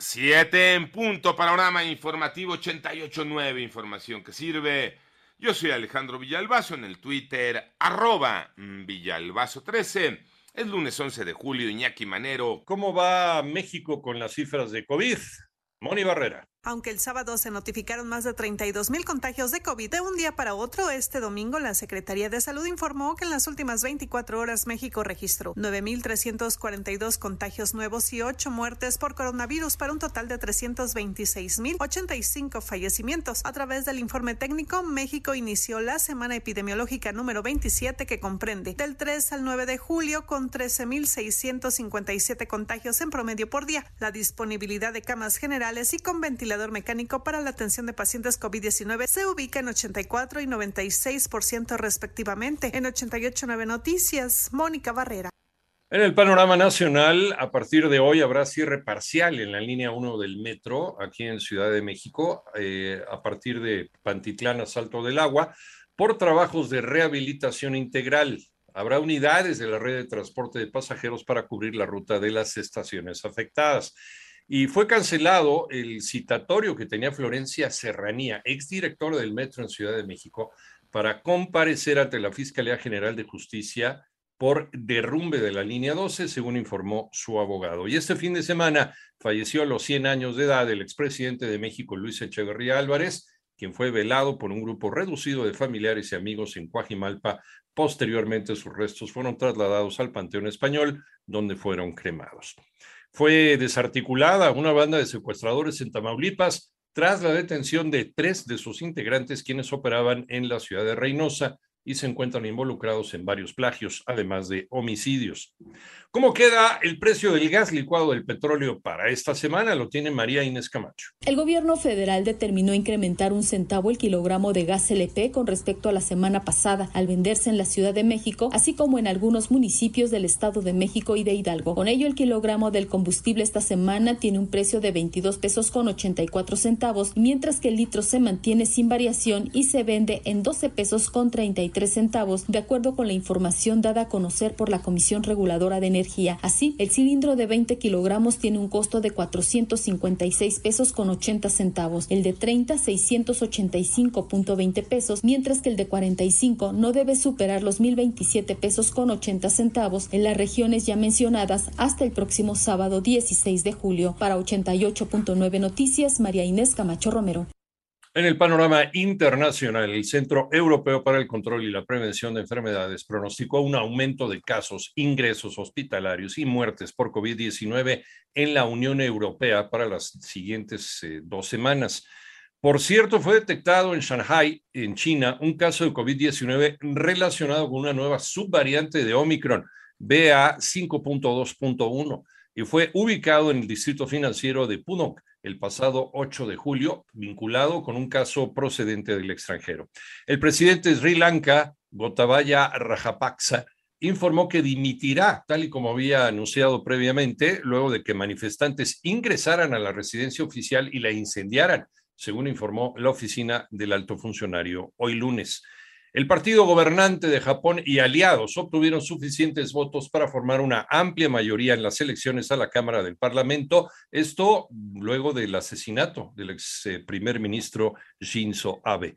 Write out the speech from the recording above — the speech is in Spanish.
Siete en punto, panorama informativo 88.9, información que sirve. Yo soy Alejandro Villalbazo en el Twitter, arroba Villalbazo13. Es lunes 11 de julio, Iñaki Manero. ¿Cómo va México con las cifras de COVID? Moni Barrera. Aunque el sábado se notificaron más de 32 mil contagios de COVID de un día para otro, este domingo la Secretaría de Salud informó que en las últimas 24 horas México registró 9.342 contagios nuevos y 8 muertes por coronavirus para un total de 326.085 fallecimientos. A través del informe técnico, México inició la semana epidemiológica número 27 que comprende del 3 al 9 de julio con 13.657 contagios en promedio por día. La disponibilidad de camas generales y con ventilador mecánico para la atención de pacientes COVID-19 se ubica en 84 y 96% respectivamente. En 88.9 Noticias, Mónica Barrera. En el panorama nacional, a partir de hoy habrá cierre parcial en la línea 1 del metro aquí en Ciudad de México, eh, a partir de Pantitlán a Salto del Agua, por trabajos de rehabilitación integral. Habrá unidades de la red de transporte de pasajeros para cubrir la ruta de las estaciones afectadas. Y fue cancelado el citatorio que tenía Florencia Serranía, exdirectora del Metro en Ciudad de México, para comparecer ante la Fiscalía General de Justicia por derrumbe de la línea 12, según informó su abogado. Y este fin de semana falleció a los 100 años de edad el expresidente de México, Luis Echeverría Álvarez, quien fue velado por un grupo reducido de familiares y amigos en Coajimalpa. Posteriormente, sus restos fueron trasladados al Panteón Español, donde fueron cremados. Fue desarticulada una banda de secuestradores en Tamaulipas tras la detención de tres de sus integrantes quienes operaban en la ciudad de Reynosa y se encuentran involucrados en varios plagios, además de homicidios. ¿Cómo queda el precio del gas licuado del petróleo para esta semana? Lo tiene María Inés Camacho. El gobierno federal determinó incrementar un centavo el kilogramo de gas LP con respecto a la semana pasada, al venderse en la Ciudad de México, así como en algunos municipios del Estado de México y de Hidalgo. Con ello, el kilogramo del combustible esta semana tiene un precio de 22 pesos con 84 centavos, mientras que el litro se mantiene sin variación y se vende en 12 pesos con 33 centavos, de acuerdo con la información dada a conocer por la Comisión Reguladora de Energía. Así, el cilindro de 20 kilogramos tiene un costo de 456 pesos con 80 centavos, el de 30 685.20 pesos, mientras que el de 45 no debe superar los 1027 pesos con 80 centavos en las regiones ya mencionadas hasta el próximo sábado 16 de julio. Para 88.9 Noticias, María Inés Camacho Romero. En el panorama internacional, el Centro Europeo para el Control y la Prevención de Enfermedades pronosticó un aumento de casos, ingresos hospitalarios y muertes por COVID-19 en la Unión Europea para las siguientes eh, dos semanas. Por cierto, fue detectado en Shanghai, en China, un caso de COVID-19 relacionado con una nueva subvariante de Omicron, BA5.2.1, y fue ubicado en el distrito financiero de Pudong el pasado 8 de julio, vinculado con un caso procedente del extranjero. El presidente de Sri Lanka, Gotabaya Rajapaksa, informó que dimitirá, tal y como había anunciado previamente, luego de que manifestantes ingresaran a la residencia oficial y la incendiaran, según informó la oficina del alto funcionario hoy lunes. El partido gobernante de Japón y aliados obtuvieron suficientes votos para formar una amplia mayoría en las elecciones a la Cámara del Parlamento, esto luego del asesinato del ex eh, primer ministro Shinzo Abe.